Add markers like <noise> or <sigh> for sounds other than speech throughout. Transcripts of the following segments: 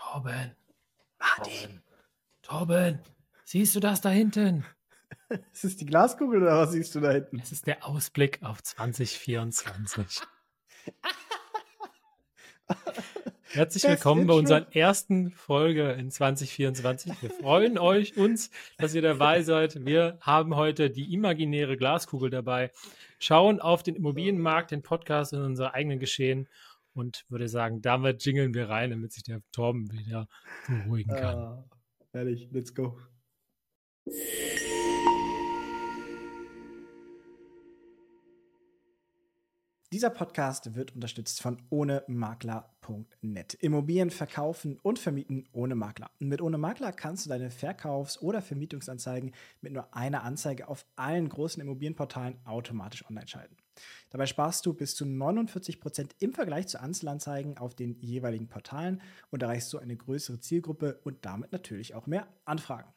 Torben. Martin. Torben. Siehst du das da hinten? <laughs> Ist es die Glaskugel oder was siehst du da hinten? Es ist der Ausblick auf 2024. <laughs> Herzlich willkommen bei unserer ersten Folge in 2024. Wir freuen euch uns, dass ihr dabei seid. Wir haben heute die imaginäre Glaskugel dabei, schauen auf den Immobilienmarkt, den Podcast in unser eigenen Geschehen und würde sagen, damit jingeln wir rein, damit sich der Torben wieder beruhigen kann. Uh, ehrlich, let's go. Dieser Podcast wird unterstützt von ohnemakler.net. Immobilien verkaufen und vermieten ohne Makler. mit ohne Makler kannst du deine Verkaufs- oder Vermietungsanzeigen mit nur einer Anzeige auf allen großen Immobilienportalen automatisch online schalten. Dabei sparst du bis zu 49 Prozent im Vergleich zu Einzelanzeigen auf den jeweiligen Portalen und erreichst so eine größere Zielgruppe und damit natürlich auch mehr Anfragen.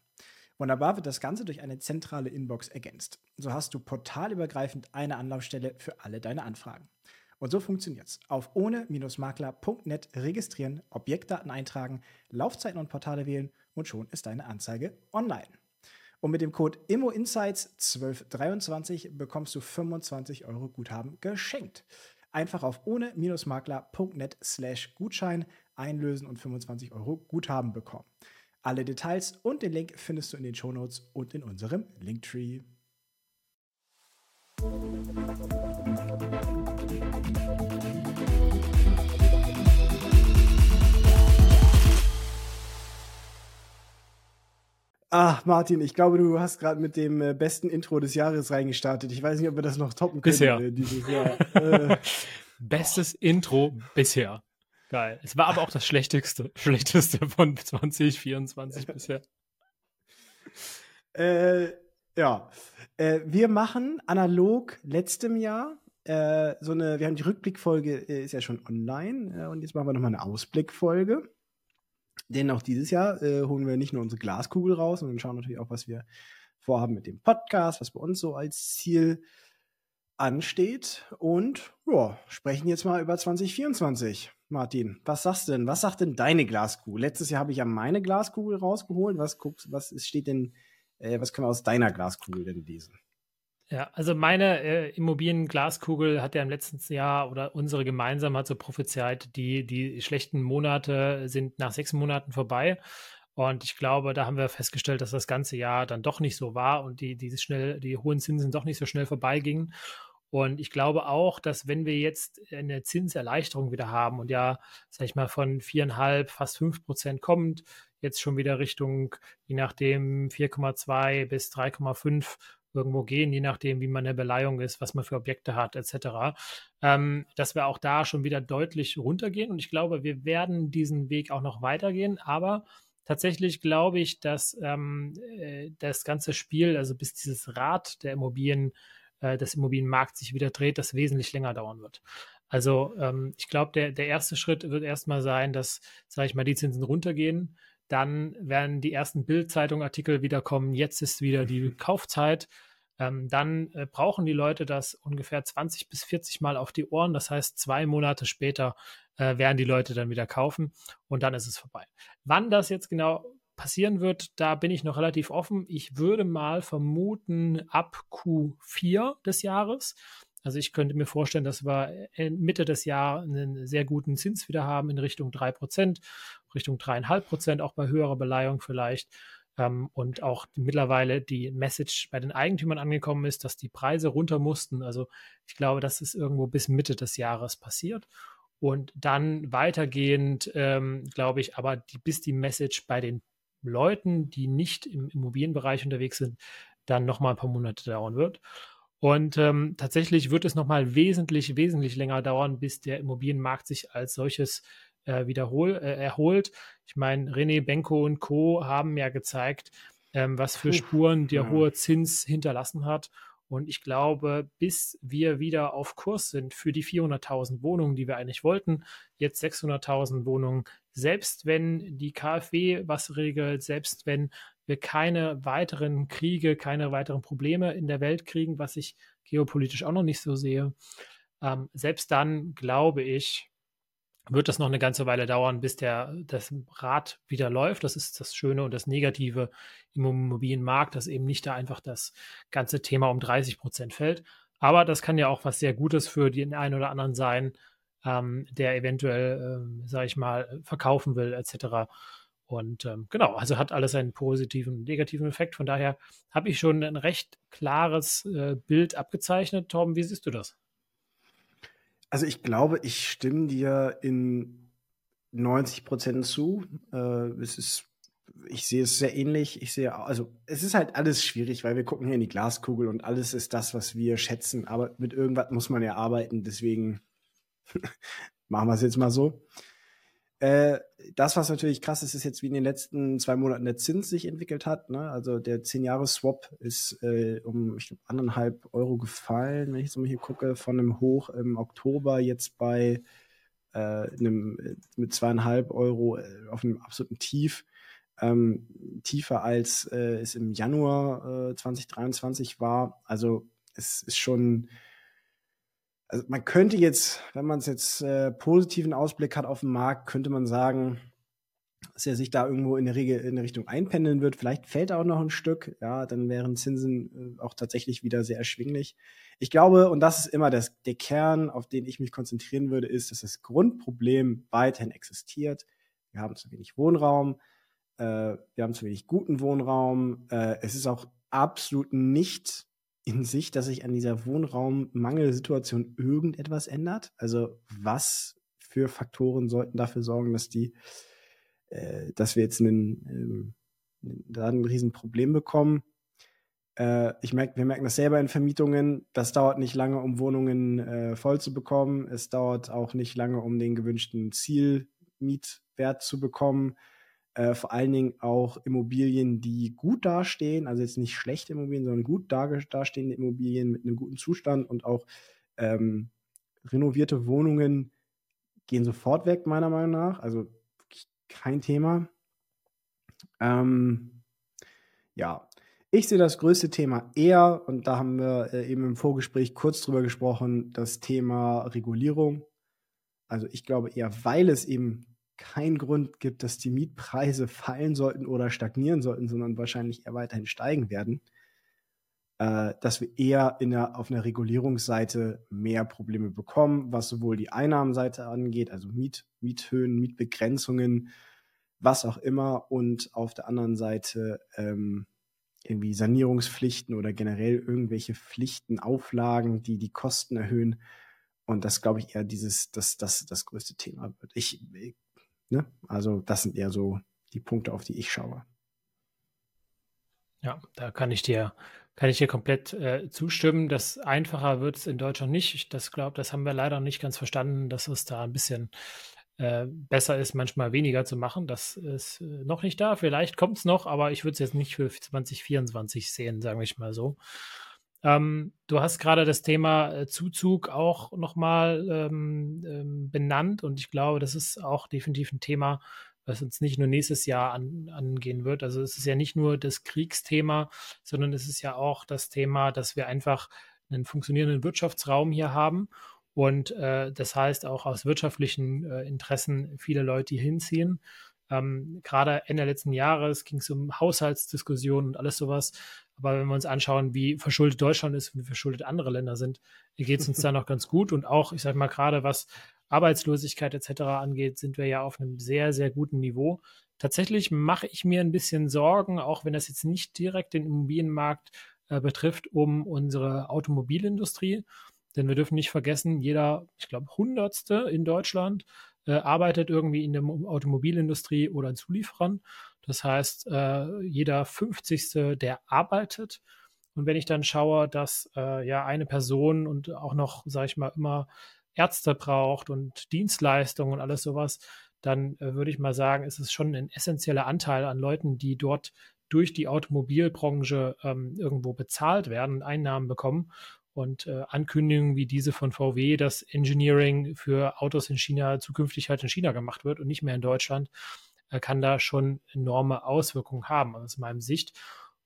Wunderbar wird das Ganze durch eine zentrale Inbox ergänzt. So hast du portalübergreifend eine Anlaufstelle für alle deine Anfragen. Und so funktioniert's. Auf ohne-makler.net registrieren, Objektdaten eintragen, Laufzeiten und Portale wählen und schon ist deine Anzeige online. Und mit dem Code IMMOINSIGHTS1223 bekommst du 25 Euro Guthaben geschenkt. Einfach auf ohne-makler.net slash Gutschein einlösen und 25 Euro Guthaben bekommen. Alle Details und den Link findest du in den Shownotes und in unserem Linktree. Ach, Martin, ich glaube, du hast gerade mit dem äh, besten Intro des Jahres reingestartet. Ich weiß nicht, ob wir das noch toppen können bisher. Äh, dieses Jahr. <laughs> Äh. Bestes Intro bisher. Geil. Es war aber auch das schlechteste, <laughs> schlechteste von 2024 bisher. Ja. Äh, wir machen analog letztem Jahr äh, so eine, wir haben die Rückblickfolge, äh, ist ja schon online äh, und jetzt machen wir nochmal eine Ausblickfolge. Denn auch dieses Jahr äh, holen wir nicht nur unsere Glaskugel raus, sondern schauen natürlich auch, was wir vorhaben mit dem Podcast, was bei uns so als Ziel ansteht und ja, sprechen jetzt mal über 2024. Martin, was sagst du denn? Was sagt denn deine Glaskugel? Letztes Jahr habe ich ja meine Glaskugel rausgeholt. Was guckst, was steht denn, äh, was können wir aus deiner Glaskugel denn lesen? Ja, also meine äh, Immobilienglaskugel hat ja im letzten Jahr oder unsere gemeinsam hat so prophezeit, die, die schlechten Monate sind nach sechs Monaten vorbei. Und ich glaube, da haben wir festgestellt, dass das ganze Jahr dann doch nicht so war und die, die schnell, die hohen Zinsen doch nicht so schnell vorbeigingen. Und ich glaube auch, dass wenn wir jetzt eine Zinserleichterung wieder haben und ja, sag ich mal, von viereinhalb, fast fünf Prozent kommt, jetzt schon wieder Richtung, je nachdem, 4,2 bis 3,5 irgendwo gehen, je nachdem, wie man der Beleihung ist, was man für Objekte hat, etc., ähm, dass wir auch da schon wieder deutlich runtergehen. Und ich glaube, wir werden diesen Weg auch noch weitergehen, aber tatsächlich glaube ich, dass ähm, äh, das ganze Spiel, also bis dieses Rad der Immobilien äh, des Immobilienmarkts sich wieder dreht, das wesentlich länger dauern wird. Also ähm, ich glaube, der, der erste Schritt wird erstmal sein, dass, sage ich mal, die Zinsen runtergehen. Dann werden die ersten Bild-Zeitung-Artikel wieder kommen. Jetzt ist wieder die mhm. Kaufzeit. Ähm, dann äh, brauchen die Leute das ungefähr 20 bis 40 Mal auf die Ohren. Das heißt, zwei Monate später äh, werden die Leute dann wieder kaufen und dann ist es vorbei. Wann das jetzt genau passieren wird, da bin ich noch relativ offen. Ich würde mal vermuten ab Q4 des Jahres. Also ich könnte mir vorstellen, dass wir Mitte des Jahres einen sehr guten Zins wieder haben in Richtung 3%, Richtung 3,5%, auch bei höherer Beleihung vielleicht. Ähm, und auch mittlerweile die Message bei den Eigentümern angekommen ist, dass die Preise runter mussten. Also ich glaube, das ist irgendwo bis Mitte des Jahres passiert. Und dann weitergehend, ähm, glaube ich, aber die, bis die Message bei den Leuten, die nicht im Immobilienbereich unterwegs sind, dann noch mal ein paar Monate dauern wird. Und ähm, tatsächlich wird es noch mal wesentlich, wesentlich länger dauern, bis der Immobilienmarkt sich als solches äh, wiederhol, äh, erholt. Ich meine, René Benko und Co. haben ja gezeigt, ähm, was für Spuren der ja. hohe Zins hinterlassen hat. Und ich glaube, bis wir wieder auf Kurs sind für die 400.000 Wohnungen, die wir eigentlich wollten, jetzt 600.000 Wohnungen, selbst wenn die KfW was regelt, selbst wenn wir keine weiteren Kriege, keine weiteren Probleme in der Welt kriegen, was ich geopolitisch auch noch nicht so sehe, ähm, selbst dann glaube ich, wird das noch eine ganze Weile dauern, bis der, das Rad wieder läuft. Das ist das Schöne und das Negative im Immobilienmarkt, dass eben nicht da einfach das ganze Thema um 30 Prozent fällt. Aber das kann ja auch was sehr Gutes für den einen oder anderen sein, ähm, der eventuell, ähm, sage ich mal, verkaufen will, etc. Und ähm, genau, also hat alles einen positiven und negativen Effekt. Von daher habe ich schon ein recht klares äh, Bild abgezeichnet. Torben, wie siehst du das? Also ich glaube, ich stimme dir in 90 Prozent zu. Äh, es ist, ich sehe es sehr ähnlich. Ich sehe, also es ist halt alles schwierig, weil wir gucken hier in die Glaskugel und alles ist das, was wir schätzen. Aber mit irgendwas muss man ja arbeiten. Deswegen <laughs> machen wir es jetzt mal so. Äh, das, was natürlich krass ist, ist jetzt, wie in den letzten zwei Monaten der Zins sich entwickelt hat. Ne? Also der 10-Jahres-Swap ist äh, um, ich glaube, anderthalb Euro gefallen, wenn ich jetzt mal hier gucke, von einem Hoch im Oktober jetzt bei äh, einem, mit zweieinhalb Euro äh, auf einem absoluten Tief. Ähm, tiefer als äh, es im Januar 2023 war. Also es ist schon also man könnte jetzt, wenn man es jetzt äh, positiven Ausblick hat auf den Markt, könnte man sagen, dass er sich da irgendwo in der Regel in der Richtung einpendeln wird. Vielleicht fällt er auch noch ein Stück, ja, dann wären Zinsen äh, auch tatsächlich wieder sehr erschwinglich. Ich glaube, und das ist immer das, der Kern, auf den ich mich konzentrieren würde, ist, dass das Grundproblem weiterhin existiert. Wir haben zu wenig Wohnraum, äh, wir haben zu wenig guten Wohnraum. Äh, es ist auch absolut nicht in sich, dass sich an dieser Wohnraummangelsituation irgendetwas ändert? Also was für Faktoren sollten dafür sorgen, dass die, äh, dass wir jetzt einen, ähm, da ein Riesenproblem bekommen? Äh, ich merke, wir merken das selber in Vermietungen. Das dauert nicht lange, um Wohnungen äh, voll zu bekommen. Es dauert auch nicht lange, um den gewünschten Zielmietwert zu bekommen äh, vor allen Dingen auch Immobilien, die gut dastehen, also jetzt nicht schlechte Immobilien, sondern gut dastehende Immobilien mit einem guten Zustand und auch ähm, renovierte Wohnungen gehen sofort weg, meiner Meinung nach. Also kein Thema. Ähm, ja, ich sehe das größte Thema eher, und da haben wir äh, eben im Vorgespräch kurz drüber gesprochen, das Thema Regulierung. Also ich glaube eher, weil es eben keinen Grund gibt, dass die Mietpreise fallen sollten oder stagnieren sollten, sondern wahrscheinlich eher weiterhin steigen werden, äh, dass wir eher in der, auf einer Regulierungsseite mehr Probleme bekommen, was sowohl die Einnahmenseite angeht, also Miet, Miethöhen, Mietbegrenzungen, was auch immer, und auf der anderen Seite ähm, irgendwie Sanierungspflichten oder generell irgendwelche Pflichten, Auflagen, die die Kosten erhöhen. Und das glaube ich eher dieses, das, das, das größte Thema wird. Ich, ich Ne? Also das sind eher so die Punkte, auf die ich schaue. Ja, da kann ich dir, kann ich dir komplett äh, zustimmen. Das einfacher wird es in Deutschland nicht. Ich das glaube, das haben wir leider nicht ganz verstanden, dass es da ein bisschen äh, besser ist, manchmal weniger zu machen. Das ist äh, noch nicht da. Vielleicht kommt es noch, aber ich würde es jetzt nicht für 2024 sehen, sagen wir mal so. Ähm, du hast gerade das Thema äh, Zuzug auch nochmal ähm, ähm, benannt und ich glaube, das ist auch definitiv ein Thema, was uns nicht nur nächstes Jahr an, angehen wird. Also es ist ja nicht nur das Kriegsthema, sondern es ist ja auch das Thema, dass wir einfach einen funktionierenden Wirtschaftsraum hier haben und äh, das heißt auch aus wirtschaftlichen äh, Interessen viele Leute hier hinziehen. Ähm, gerade Ende letzten Jahres ging es um Haushaltsdiskussionen und alles sowas. Aber wenn wir uns anschauen, wie verschuldet Deutschland ist und wie verschuldet andere Länder sind, geht es uns da <laughs> noch ganz gut. Und auch, ich sage mal, gerade was Arbeitslosigkeit etc. angeht, sind wir ja auf einem sehr, sehr guten Niveau. Tatsächlich mache ich mir ein bisschen Sorgen, auch wenn das jetzt nicht direkt den Immobilienmarkt äh, betrifft, um unsere Automobilindustrie. Denn wir dürfen nicht vergessen, jeder, ich glaube, Hundertste in Deutschland äh, arbeitet irgendwie in der Automobilindustrie oder in Zulieferern. Das heißt, äh, jeder 50. der arbeitet. Und wenn ich dann schaue, dass äh, ja eine Person und auch noch, sage ich mal, immer Ärzte braucht und Dienstleistungen und alles sowas, dann äh, würde ich mal sagen, ist es schon ein essentieller Anteil an Leuten, die dort durch die Automobilbranche ähm, irgendwo bezahlt werden und Einnahmen bekommen. Und äh, Ankündigungen wie diese von VW, dass Engineering für Autos in China zukünftig halt in China gemacht wird und nicht mehr in Deutschland, kann da schon enorme Auswirkungen haben aus meinem Sicht.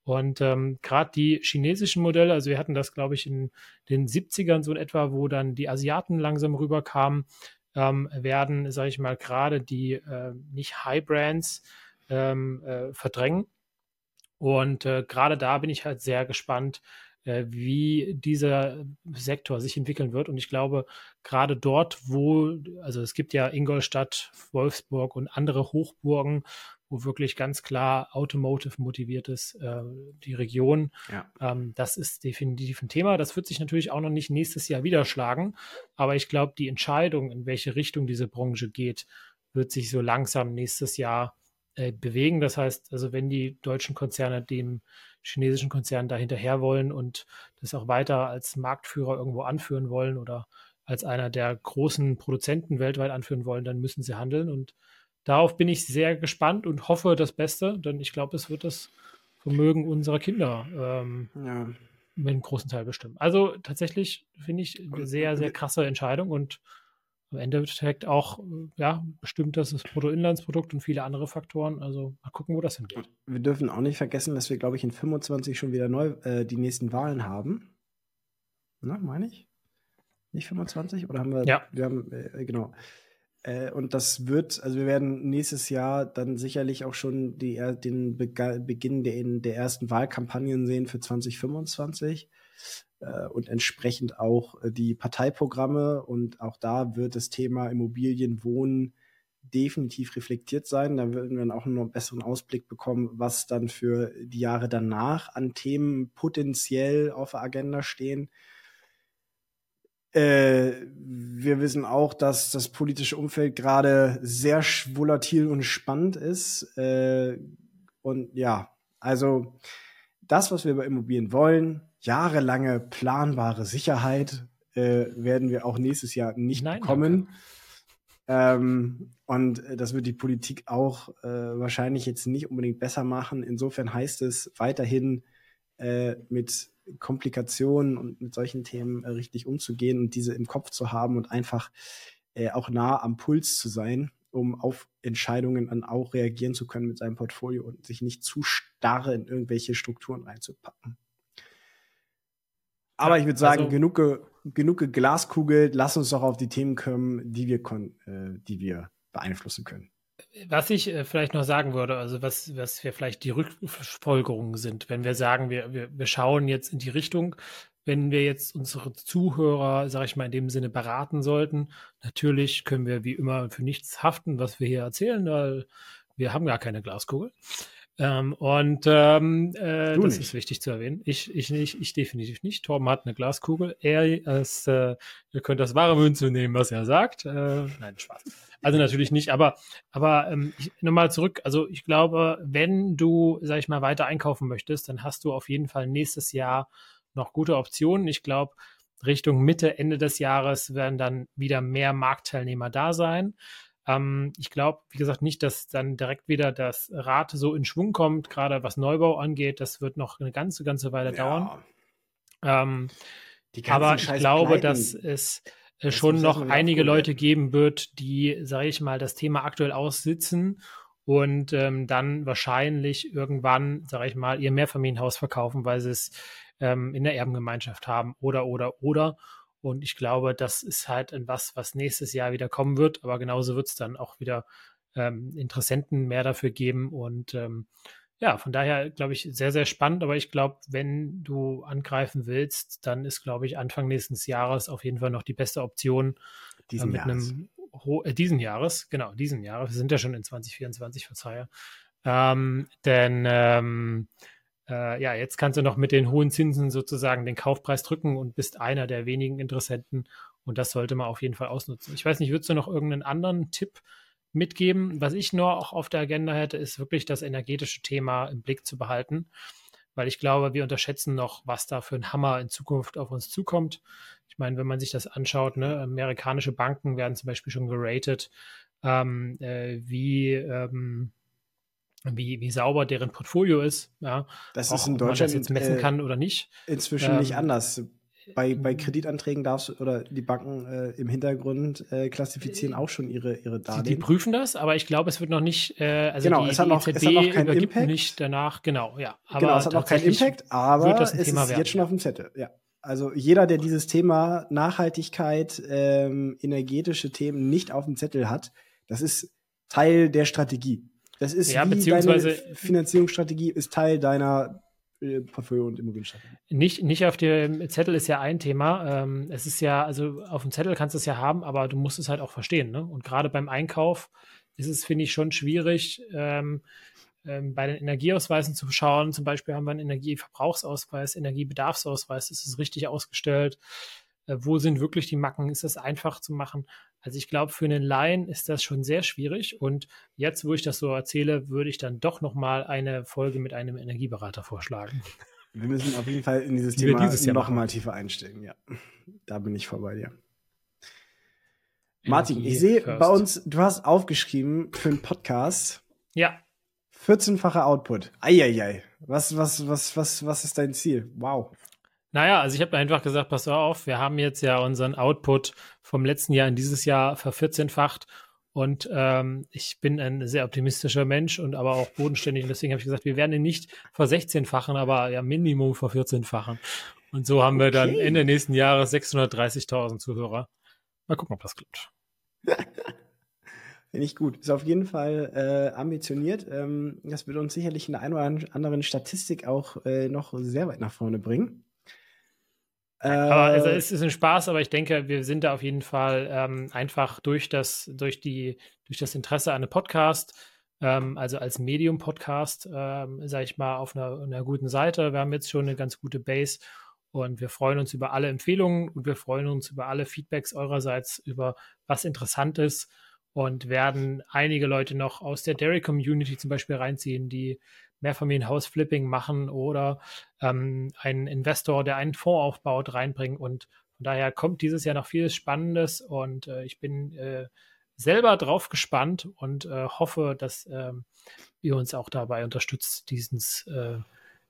Und ähm, gerade die chinesischen Modelle, also wir hatten das, glaube ich, in den 70ern so in etwa, wo dann die Asiaten langsam rüberkamen, ähm, werden, sage ich mal, gerade die äh, nicht High Brands ähm, äh, verdrängen. Und äh, gerade da bin ich halt sehr gespannt, äh, wie dieser Sektor sich entwickeln wird. Und ich glaube, gerade dort, wo, also es gibt ja Ingolstadt, Wolfsburg und andere Hochburgen, wo wirklich ganz klar Automotive motiviert ist, äh, die Region. Ja. Ähm, das ist definitiv ein Thema. Das wird sich natürlich auch noch nicht nächstes Jahr widerschlagen. Aber ich glaube, die Entscheidung, in welche Richtung diese Branche geht, wird sich so langsam nächstes Jahr äh, bewegen. Das heißt, also wenn die deutschen Konzerne dem chinesischen Konzernen da hinterher wollen und das auch weiter als Marktführer irgendwo anführen wollen oder als einer der großen Produzenten weltweit anführen wollen, dann müssen sie handeln. Und darauf bin ich sehr gespannt und hoffe das Beste, denn ich glaube, es wird das Vermögen unserer Kinder ähm, ja. mit einem großen Teil bestimmen. Also tatsächlich finde ich eine sehr, sehr krasse Entscheidung und am Endeffekt auch, ja, bestimmt das das Bruttoinlandsprodukt und viele andere Faktoren. Also mal gucken, wo das hingeht. Wir dürfen auch nicht vergessen, dass wir, glaube ich, in 25 schon wieder neu äh, die nächsten Wahlen haben. Na, meine ich? Nicht 25? Oder haben wir? Ja. Wir haben, äh, genau. Äh, und das wird, also wir werden nächstes Jahr dann sicherlich auch schon die, den Be Beginn der, der ersten Wahlkampagnen sehen für 2025 äh, und entsprechend auch äh, die Parteiprogramme. Und auch da wird das Thema Immobilien, Wohnen definitiv reflektiert sein. Da werden wir dann auch noch einen besseren Ausblick bekommen, was dann für die Jahre danach an Themen potenziell auf der Agenda stehen. Äh, wir wissen auch, dass das politische Umfeld gerade sehr volatil und spannend ist. Äh, und ja, also das, was wir bei Immobilien wollen, jahrelange planbare Sicherheit äh, werden wir auch nächstes Jahr nicht Nein, bekommen. Ähm, und äh, das wird die Politik auch äh, wahrscheinlich jetzt nicht unbedingt besser machen. Insofern heißt es weiterhin äh, mit Komplikationen und mit solchen Themen äh, richtig umzugehen und diese im Kopf zu haben und einfach äh, auch nah am Puls zu sein, um auf Entscheidungen dann auch reagieren zu können mit seinem Portfolio und sich nicht zu starr in irgendwelche Strukturen reinzupacken. Aber ich würde sagen, also, genug, genug Glaskugel, lass uns doch auf die Themen kommen, die wir, äh, die wir beeinflussen können. Was ich äh, vielleicht noch sagen würde, also was, was wir vielleicht die Rückfolgerungen sind, wenn wir sagen, wir, wir, wir schauen jetzt in die Richtung, wenn wir jetzt unsere Zuhörer, sage ich mal, in dem Sinne beraten sollten, natürlich können wir wie immer für nichts haften, was wir hier erzählen, weil wir haben gar keine Glaskugel. Ähm, und ähm, äh, das nicht. ist wichtig zu erwähnen. Ich, ich nicht, ich definitiv nicht. Torben hat eine Glaskugel. Er ist, äh, ihr könnt das wahre Münze nehmen, was er sagt. Äh, nein, Spaß. Also natürlich nicht, aber, aber ähm, nochmal zurück. Also ich glaube, wenn du, sag ich mal, weiter einkaufen möchtest, dann hast du auf jeden Fall nächstes Jahr noch gute Optionen. Ich glaube, Richtung Mitte, Ende des Jahres werden dann wieder mehr Marktteilnehmer da sein. Ähm, ich glaube, wie gesagt, nicht, dass dann direkt wieder das Rad so in Schwung kommt, gerade was Neubau angeht. Das wird noch eine ganze, ganze Weile ja. dauern. Ähm, aber ich glaube, Pleiten, dass es äh, schon noch einige Leute geben wird, die, sage ich mal, das Thema aktuell aussitzen und ähm, dann wahrscheinlich irgendwann, sage ich mal, ihr Mehrfamilienhaus verkaufen, weil sie es ähm, in der Erbengemeinschaft haben oder, oder, oder. Und ich glaube, das ist halt etwas, was nächstes Jahr wieder kommen wird. Aber genauso wird es dann auch wieder ähm, Interessenten mehr dafür geben. Und ähm, ja, von daher glaube ich sehr, sehr spannend. Aber ich glaube, wenn du angreifen willst, dann ist, glaube ich, Anfang nächsten Jahres auf jeden Fall noch die beste Option. Diesen äh, Jahres. äh, diesen Jahres, genau, diesen Jahres. Wir sind ja schon in 2024, verzeihe. Ähm, denn ähm, äh, ja, jetzt kannst du noch mit den hohen Zinsen sozusagen den Kaufpreis drücken und bist einer der wenigen Interessenten. Und das sollte man auf jeden Fall ausnutzen. Ich weiß nicht, würdest du noch irgendeinen anderen Tipp mitgeben? Was ich nur auch auf der Agenda hätte, ist wirklich das energetische Thema im Blick zu behalten. Weil ich glaube, wir unterschätzen noch, was da für ein Hammer in Zukunft auf uns zukommt. Ich meine, wenn man sich das anschaut, ne, amerikanische Banken werden zum Beispiel schon geratet, ähm, äh, wie ähm, wie, wie sauber deren Portfolio ist. Ja, das ist in Deutschland, ob man das jetzt messen äh, kann oder nicht. Inzwischen ähm, nicht anders. Bei, bei Kreditanträgen darfst du oder die Banken äh, im Hintergrund äh, klassifizieren auch schon ihre, ihre Darlehen. Die, die prüfen das, aber ich glaube, es wird noch nicht, äh, also genau, die, es hat noch, EZB es hat noch keinen Impact. nicht danach, genau, ja. Aber genau, es hat noch keinen Impact, aber es ist werden. jetzt schon auf dem Zettel, ja. Also jeder, der dieses Thema Nachhaltigkeit, ähm, energetische Themen nicht auf dem Zettel hat, das ist Teil der Strategie. Das ist ja, beziehungsweise Finanzierungsstrategie ist Teil deiner äh, Portfolio- und Immobilienstrategie. Nicht, nicht auf dem Zettel ist ja ein Thema. Ähm, es ist ja, also auf dem Zettel kannst du es ja haben, aber du musst es halt auch verstehen. Ne? Und gerade beim Einkauf ist es, finde ich, schon schwierig, ähm, ähm, bei den Energieausweisen zu schauen. Zum Beispiel haben wir einen Energieverbrauchsausweis, Energiebedarfsausweis, ist es richtig ausgestellt? Äh, wo sind wirklich die Macken? Ist das einfach zu machen? Also ich glaube, für einen Laien ist das schon sehr schwierig. Und jetzt, wo ich das so erzähle, würde ich dann doch noch mal eine Folge mit einem Energieberater vorschlagen. Wir müssen auf jeden Fall in dieses Die Thema dieses noch mal tiefer einsteigen. Ja, da bin ich vorbei dir. Martin, ich sehe bei uns, du hast aufgeschrieben für einen Podcast. Ja. 14-facher Output. Eieiei. Was, was, was, was, was ist dein Ziel? Wow. Naja, also ich habe einfach gesagt, pass auf, wir haben jetzt ja unseren Output vom letzten Jahr in dieses Jahr vervierzehnfacht und ähm, ich bin ein sehr optimistischer Mensch und aber auch bodenständig. Und deswegen habe ich gesagt, wir werden ihn nicht versechzehnfachen, aber ja Minimum vervierzehnfachen. Und so haben wir dann Ende nächsten Jahres 630.000 Zuhörer. Mal gucken, ob das klappt. <laughs> Finde ich gut. Ist auf jeden Fall äh, ambitioniert. Ähm, das wird uns sicherlich in der einen oder anderen Statistik auch äh, noch sehr weit nach vorne bringen. Aber also es ist ein Spaß, aber ich denke, wir sind da auf jeden Fall ähm, einfach durch das, durch die, durch das Interesse an einem Podcast, ähm, also als Medium-Podcast, ähm, sage ich mal, auf einer, einer guten Seite. Wir haben jetzt schon eine ganz gute Base und wir freuen uns über alle Empfehlungen und wir freuen uns über alle Feedbacks eurerseits, über was interessant ist und werden einige Leute noch aus der Dairy Community zum Beispiel reinziehen, die Mehrfamilienhaus-Flipping machen oder ähm, einen Investor, der einen Fonds aufbaut, reinbringen. Und von daher kommt dieses Jahr noch vieles Spannendes und äh, ich bin äh, selber drauf gespannt und äh, hoffe, dass ähm, ihr uns auch dabei unterstützt, diesen, äh,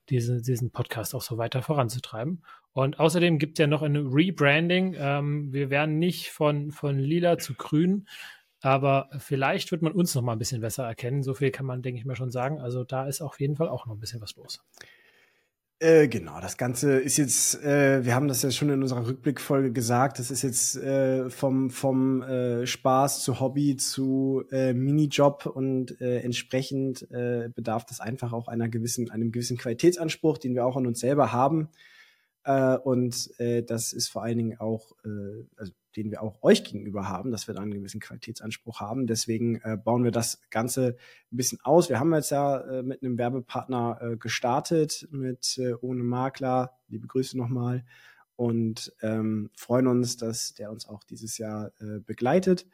diesen, diesen Podcast auch so weiter voranzutreiben. Und außerdem gibt es ja noch ein Rebranding. Ähm, wir werden nicht von, von lila zu grün, aber vielleicht wird man uns noch mal ein bisschen besser erkennen. So viel kann man, denke ich mal, schon sagen. Also da ist auf jeden Fall auch noch ein bisschen was los. Äh, genau, das Ganze ist jetzt, äh, wir haben das ja schon in unserer Rückblickfolge gesagt, das ist jetzt äh, vom, vom äh, Spaß zu Hobby zu äh, Minijob und äh, entsprechend bedarf das einfach auch einer gewissen, einem gewissen Qualitätsanspruch, den wir auch an uns selber haben. Und das ist vor allen Dingen auch, also den wir auch euch gegenüber haben, dass wir da einen gewissen Qualitätsanspruch haben. Deswegen äh, bauen wir das Ganze ein bisschen aus. Wir haben jetzt ja äh, mit einem Werbepartner äh, gestartet, mit äh, Ohne Makler. Liebe Grüße nochmal. Und ähm, freuen uns, dass der uns auch dieses Jahr äh, begleitet.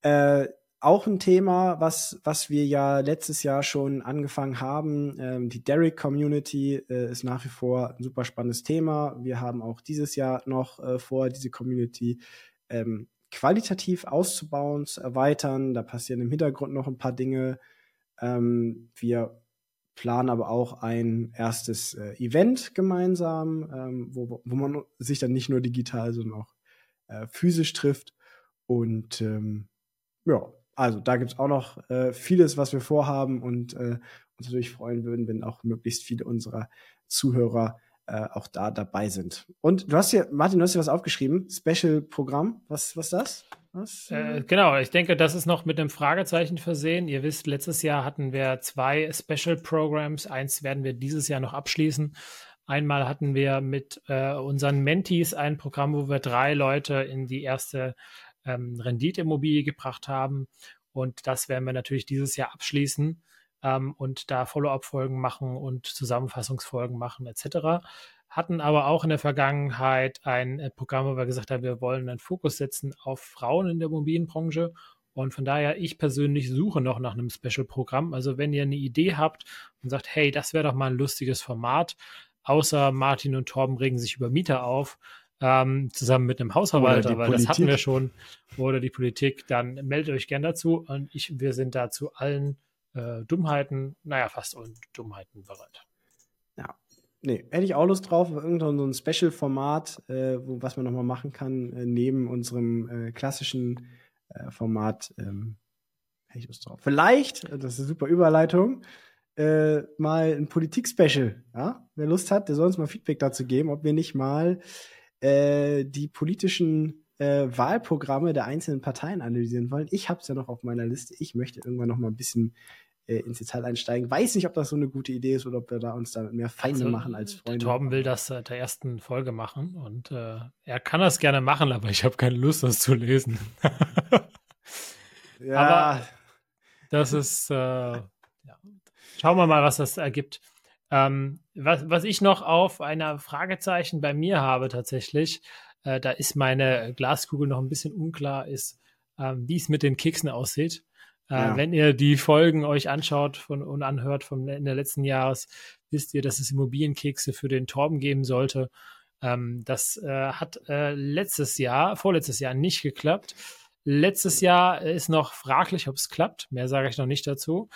Äh, auch ein Thema, was, was wir ja letztes Jahr schon angefangen haben. Ähm, die Derek Community äh, ist nach wie vor ein super spannendes Thema. Wir haben auch dieses Jahr noch äh, vor, diese Community ähm, qualitativ auszubauen, zu erweitern. Da passieren im Hintergrund noch ein paar Dinge. Ähm, wir planen aber auch ein erstes äh, Event gemeinsam, ähm, wo, wo man sich dann nicht nur digital, sondern auch äh, physisch trifft. Und ähm, ja, also da gibt es auch noch äh, vieles, was wir vorhaben und äh, uns natürlich freuen würden, wenn auch möglichst viele unserer Zuhörer äh, auch da dabei sind. Und du hast hier, Martin, du hast hier was aufgeschrieben, Special-Programm. Was, was das? Was? Äh, genau, ich denke, das ist noch mit einem Fragezeichen versehen. Ihr wisst, letztes Jahr hatten wir zwei Special Programs. Eins werden wir dieses Jahr noch abschließen. Einmal hatten wir mit äh, unseren Mentees ein Programm, wo wir drei Leute in die erste ähm, Renditeimmobilie gebracht haben. Und das werden wir natürlich dieses Jahr abschließen ähm, und da Follow-up-Folgen machen und Zusammenfassungsfolgen machen etc. Hatten aber auch in der Vergangenheit ein äh, Programm, wo wir gesagt haben, wir wollen einen Fokus setzen auf Frauen in der Immobilienbranche. Und von daher, ich persönlich suche noch nach einem Special-Programm. Also wenn ihr eine Idee habt und sagt, hey, das wäre doch mal ein lustiges Format, außer Martin und Torben regen sich über Mieter auf, ähm, zusammen mit einem Hausverwalter, weil Politik. das hatten wir schon, oder die Politik, dann meldet euch gern dazu und ich, wir sind da zu allen äh, Dummheiten, naja, fast und Dummheiten bereit. Ja. Nee, hätte ich auch Lust drauf, irgendein so ein Special-Format, äh, was man nochmal machen kann, äh, neben unserem äh, klassischen äh, Format, ähm, hätte ich Lust drauf. Vielleicht, das ist eine super Überleitung, äh, mal ein Politik-Special. Ja? Wer Lust hat, der soll uns mal Feedback dazu geben, ob wir nicht mal äh, die politischen äh, Wahlprogramme der einzelnen Parteien analysieren wollen. Ich habe es ja noch auf meiner Liste. Ich möchte irgendwann noch mal ein bisschen äh, ins Detail einsteigen. Weiß nicht, ob das so eine gute Idee ist oder ob wir da uns damit mehr Feinde also, machen als Freunde. Torben will das seit der ersten Folge machen und äh, er kann das gerne machen, aber ich habe keine Lust, das zu lesen. <laughs> ja. Aber das ist, äh, ja. schauen wir mal, was das ergibt. Ähm, was, was ich noch auf einer Fragezeichen bei mir habe tatsächlich, äh, da ist meine Glaskugel noch ein bisschen unklar, ist, ähm, wie es mit den Keksen aussieht. Äh, ja. Wenn ihr die Folgen euch anschaut von, und anhört vom Ende letzten Jahres, wisst ihr, dass es Immobilienkekse für den Torben geben sollte. Ähm, das äh, hat äh, letztes Jahr, vorletztes Jahr nicht geklappt. Letztes Jahr ist noch fraglich, ob es klappt. Mehr sage ich noch nicht dazu.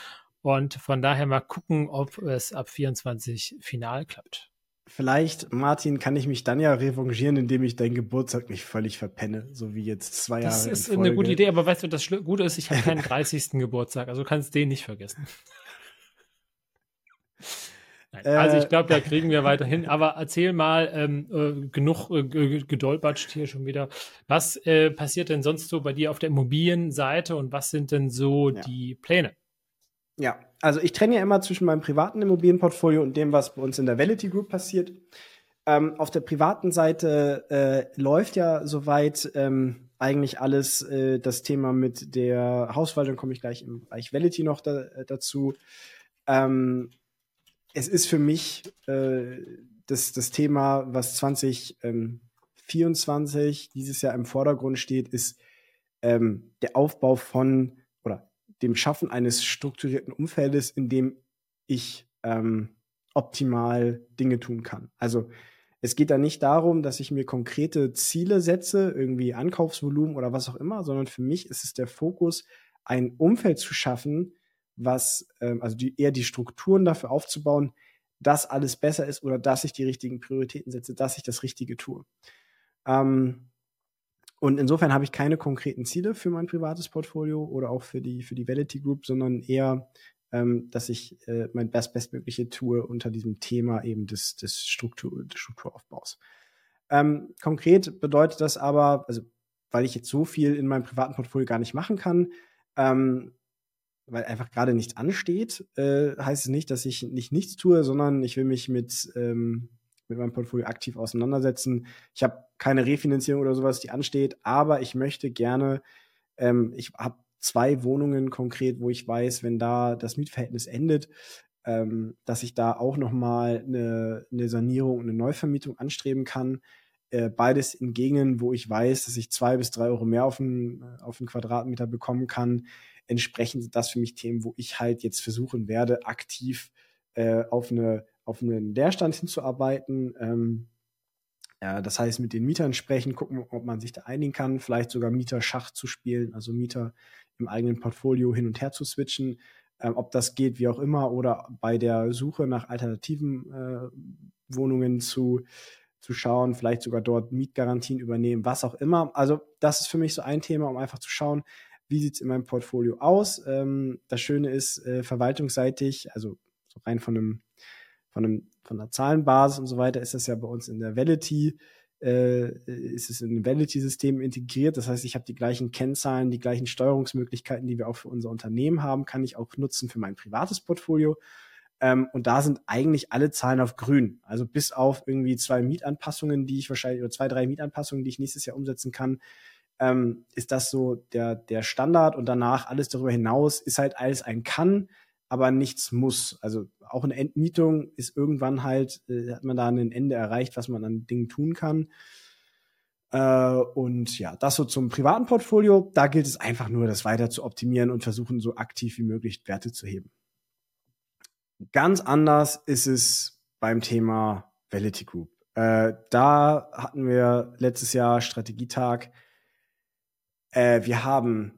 Und von daher mal gucken, ob es ab 24 final klappt. Vielleicht, Martin, kann ich mich dann ja revanchieren, indem ich deinen Geburtstag nicht völlig verpenne, so wie jetzt zwei das Jahre. Das ist eine gute Idee, aber weißt du, das Gute ist, ich habe keinen 30. <laughs> Geburtstag, also kannst den nicht vergessen. <laughs> Nein, äh, also ich glaube, da <laughs> kriegen wir weiterhin. Aber erzähl mal, ähm, äh, genug äh, gedolpatscht hier schon wieder. Was äh, passiert denn sonst so bei dir auf der Immobilienseite und was sind denn so ja. die Pläne? Ja, also ich trenne ja immer zwischen meinem privaten Immobilienportfolio und dem, was bei uns in der Vality Group passiert. Ähm, auf der privaten Seite äh, läuft ja soweit ähm, eigentlich alles äh, das Thema mit der Hausverwaltung, komme ich gleich im Bereich Vality noch da, äh, dazu. Ähm, es ist für mich äh, das, das Thema, was 2024 dieses Jahr im Vordergrund steht, ist ähm, der Aufbau von dem Schaffen eines strukturierten Umfeldes, in dem ich ähm, optimal Dinge tun kann. Also es geht da nicht darum, dass ich mir konkrete Ziele setze, irgendwie Ankaufsvolumen oder was auch immer, sondern für mich ist es der Fokus, ein Umfeld zu schaffen, was, ähm, also die, eher die Strukturen dafür aufzubauen, dass alles besser ist oder dass ich die richtigen Prioritäten setze, dass ich das Richtige tue. Ähm, und insofern habe ich keine konkreten Ziele für mein privates Portfolio oder auch für die, für die Validity Group, sondern eher, ähm, dass ich äh, mein Best Bestmögliche tue unter diesem Thema eben des, des, Struktur, des Strukturaufbaus. Ähm, konkret bedeutet das aber, also weil ich jetzt so viel in meinem privaten Portfolio gar nicht machen kann, ähm, weil einfach gerade nichts ansteht, äh, heißt es nicht, dass ich nicht nichts tue, sondern ich will mich mit ähm, mit meinem Portfolio aktiv auseinandersetzen. Ich habe keine Refinanzierung oder sowas, die ansteht, aber ich möchte gerne, ähm, ich habe zwei Wohnungen konkret, wo ich weiß, wenn da das Mietverhältnis endet, ähm, dass ich da auch nochmal eine, eine Sanierung, eine Neuvermietung anstreben kann. Äh, beides in Gegenden, wo ich weiß, dass ich zwei bis drei Euro mehr auf einen, auf einen Quadratmeter bekommen kann. Entsprechend sind das für mich Themen, wo ich halt jetzt versuchen werde, aktiv äh, auf eine auf einen Leerstand hinzuarbeiten. Ähm, ja, das heißt, mit den Mietern sprechen, gucken, ob man sich da einigen kann, vielleicht sogar Mieter-Schach zu spielen, also Mieter im eigenen Portfolio hin und her zu switchen. Ähm, ob das geht, wie auch immer, oder bei der Suche nach alternativen äh, Wohnungen zu, zu schauen, vielleicht sogar dort Mietgarantien übernehmen, was auch immer. Also, das ist für mich so ein Thema, um einfach zu schauen, wie sieht es in meinem Portfolio aus. Ähm, das Schöne ist, äh, verwaltungsseitig, also so rein von einem von, einem, von einer Zahlenbasis und so weiter ist das ja bei uns in der Validity, äh, ist es in dem Validity-System integriert. Das heißt, ich habe die gleichen Kennzahlen, die gleichen Steuerungsmöglichkeiten, die wir auch für unser Unternehmen haben, kann ich auch nutzen für mein privates Portfolio. Ähm, und da sind eigentlich alle Zahlen auf grün. Also bis auf irgendwie zwei Mietanpassungen, die ich wahrscheinlich, oder zwei, drei Mietanpassungen, die ich nächstes Jahr umsetzen kann, ähm, ist das so der, der Standard und danach alles darüber hinaus ist halt alles ein Kann aber nichts muss. Also auch eine Entmietung ist irgendwann halt, äh, hat man da ein Ende erreicht, was man an Dingen tun kann. Äh, und ja, das so zum privaten Portfolio. Da gilt es einfach nur, das weiter zu optimieren und versuchen, so aktiv wie möglich Werte zu heben. Ganz anders ist es beim Thema Validity Group. Äh, da hatten wir letztes Jahr Strategietag. Äh, wir haben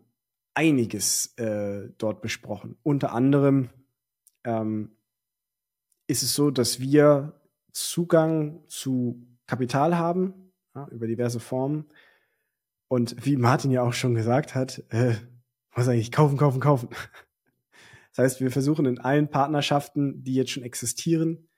einiges äh, dort besprochen. Unter anderem ähm, ist es so, dass wir Zugang zu Kapital haben, ja, über diverse Formen. Und wie Martin ja auch schon gesagt hat, äh, muss eigentlich kaufen, kaufen, kaufen. Das heißt, wir versuchen in allen Partnerschaften, die jetzt schon existieren,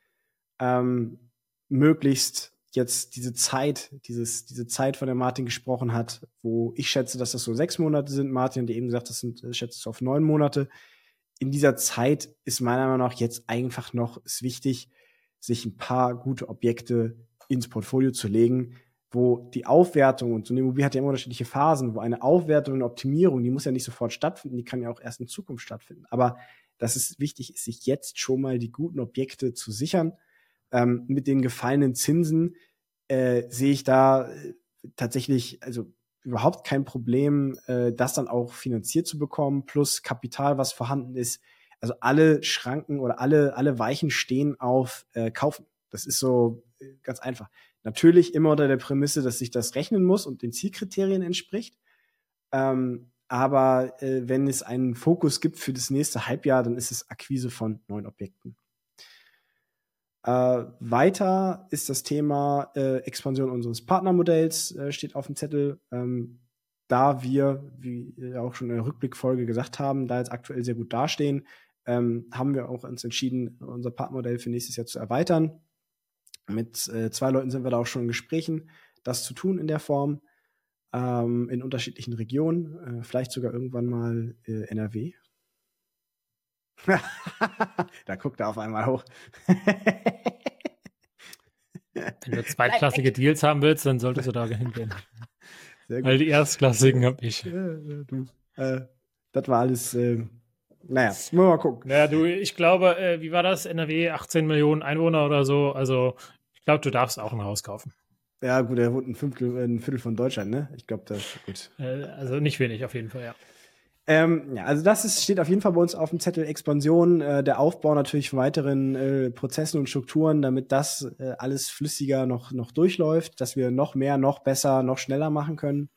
ähm, möglichst jetzt diese Zeit, dieses, diese Zeit, von der Martin gesprochen hat, wo ich schätze, dass das so sechs Monate sind. Martin hat eben gesagt, das sind, äh, schätze es auf neun Monate. In dieser Zeit ist meiner Meinung nach jetzt einfach noch ist wichtig, sich ein paar gute Objekte ins Portfolio zu legen, wo die Aufwertung und so eine Immobilie hat ja immer unterschiedliche Phasen, wo eine Aufwertung und Optimierung, die muss ja nicht sofort stattfinden, die kann ja auch erst in Zukunft stattfinden. Aber dass es wichtig ist, sich jetzt schon mal die guten Objekte zu sichern. Ähm, mit den gefallenen Zinsen äh, sehe ich da äh, tatsächlich, also überhaupt kein Problem, äh, das dann auch finanziert zu bekommen, plus Kapital, was vorhanden ist. Also alle Schranken oder alle, alle Weichen stehen auf äh, Kaufen. Das ist so äh, ganz einfach. Natürlich immer unter der Prämisse, dass sich das rechnen muss und den Zielkriterien entspricht. Ähm, aber äh, wenn es einen Fokus gibt für das nächste Halbjahr, dann ist es Akquise von neuen Objekten. Äh, weiter ist das Thema äh, Expansion unseres Partnermodells äh, steht auf dem Zettel. Ähm, da wir, wie auch schon in der Rückblickfolge gesagt haben, da jetzt aktuell sehr gut dastehen, ähm, haben wir auch uns entschieden, unser Partnermodell für nächstes Jahr zu erweitern. Mit äh, zwei Leuten sind wir da auch schon in Gesprächen, das zu tun in der Form, ähm, in unterschiedlichen Regionen, äh, vielleicht sogar irgendwann mal äh, NRW. <laughs> da guckt er auf einmal hoch. Wenn du <laughs> zweitklassige Deals haben willst, dann solltest du da hingehen. <laughs> Weil die erstklassigen habe ich. Du, äh, das war alles äh, naja, müssen wir mal gucken. Naja, du, ich glaube, äh, wie war das? NRW, 18 Millionen Einwohner oder so. Also, ich glaube, du darfst auch ein Haus kaufen. Ja, gut, er wohnt ein Fünftel, ein Viertel von Deutschland, ne? Ich glaube, das ist gut. Äh, also nicht wenig, auf jeden Fall, ja. Ähm, ja, also das ist, steht auf jeden Fall bei uns auf dem Zettel Expansion, äh, der Aufbau natürlich von weiteren äh, Prozessen und Strukturen, damit das äh, alles flüssiger noch, noch durchläuft, dass wir noch mehr, noch besser, noch schneller machen können.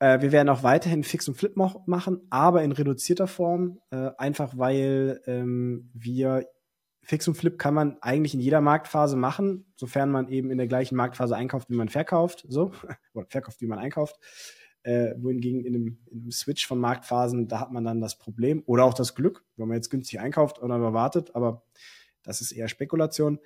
Äh, wir werden auch weiterhin Fix und Flip machen, aber in reduzierter Form, äh, einfach weil ähm, wir Fix und Flip kann man eigentlich in jeder Marktphase machen, sofern man eben in der gleichen Marktphase einkauft, wie man verkauft, so <laughs> oder verkauft, wie man einkauft. Äh, wohingegen in einem, in einem Switch von Marktphasen, da hat man dann das Problem oder auch das Glück, wenn man jetzt günstig einkauft oder wartet, aber das ist eher Spekulation.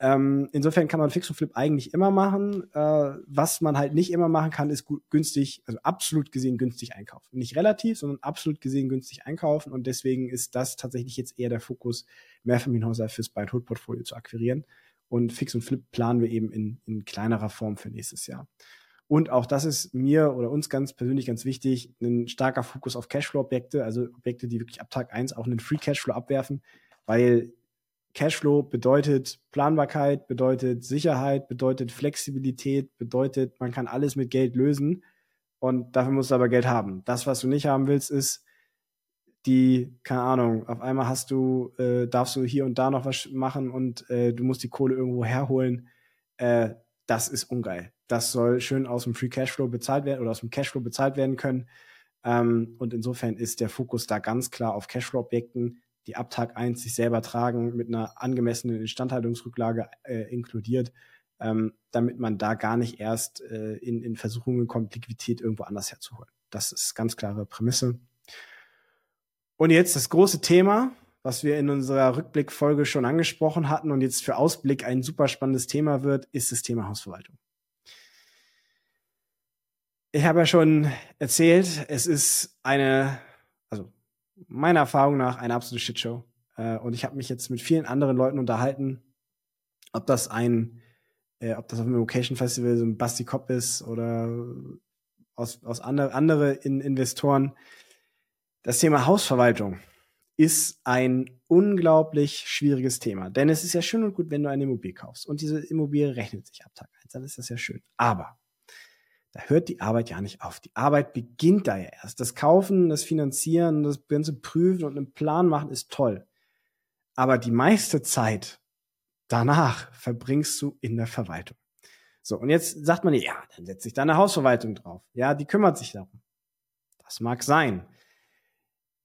Ähm, insofern kann man Fix und Flip eigentlich immer machen. Äh, was man halt nicht immer machen kann, ist gut, günstig, also absolut gesehen günstig einkaufen. Nicht relativ, sondern absolut gesehen günstig einkaufen. Und deswegen ist das tatsächlich jetzt eher der Fokus, Mehrfamilienhäuser fürs Buy-and-Hold-Portfolio zu akquirieren. Und Fix und Flip planen wir eben in, in kleinerer Form für nächstes Jahr. Und auch das ist mir oder uns ganz persönlich ganz wichtig, ein starker Fokus auf Cashflow-Objekte, also Objekte, die wirklich ab Tag eins auch einen Free Cashflow abwerfen, weil Cashflow bedeutet Planbarkeit, bedeutet Sicherheit, bedeutet Flexibilität, bedeutet, man kann alles mit Geld lösen und dafür musst du aber Geld haben. Das, was du nicht haben willst, ist die, keine Ahnung, auf einmal hast du, äh, darfst du hier und da noch was machen und äh, du musst die Kohle irgendwo herholen. Äh, das ist ungeil. Das soll schön aus dem Free Cashflow bezahlt werden oder aus dem Cashflow bezahlt werden können. Ähm, und insofern ist der Fokus da ganz klar auf Cashflow-Objekten die ab Tag 1 sich selber tragen, mit einer angemessenen Instandhaltungsrücklage äh, inkludiert, ähm, damit man da gar nicht erst äh, in, in Versuchungen kommt, Liquidität irgendwo anders herzuholen. Das ist ganz klare Prämisse. Und jetzt das große Thema, was wir in unserer Rückblickfolge schon angesprochen hatten und jetzt für Ausblick ein super spannendes Thema wird, ist das Thema Hausverwaltung. Ich habe ja schon erzählt, es ist eine, also meiner Erfahrung nach eine absolute Shitshow. Äh, und ich habe mich jetzt mit vielen anderen Leuten unterhalten, ob das ein, äh, ob das auf einem Location Festival so ein Basti Kopp ist oder aus, aus andere, andere in Investoren. Das Thema Hausverwaltung ist ein unglaublich schwieriges Thema. Denn es ist ja schön und gut, wenn du eine Immobilie kaufst. Und diese Immobilie rechnet sich ab Tag 1, dann ist das ja schön. Aber da hört die Arbeit ja nicht auf. Die Arbeit beginnt da ja erst. Das Kaufen, das Finanzieren, das ganze Prüfen und einen Plan machen ist toll. Aber die meiste Zeit danach verbringst du in der Verwaltung. So, und jetzt sagt man, ja, dann setze ich da eine Hausverwaltung drauf. Ja, die kümmert sich darum. Das mag sein.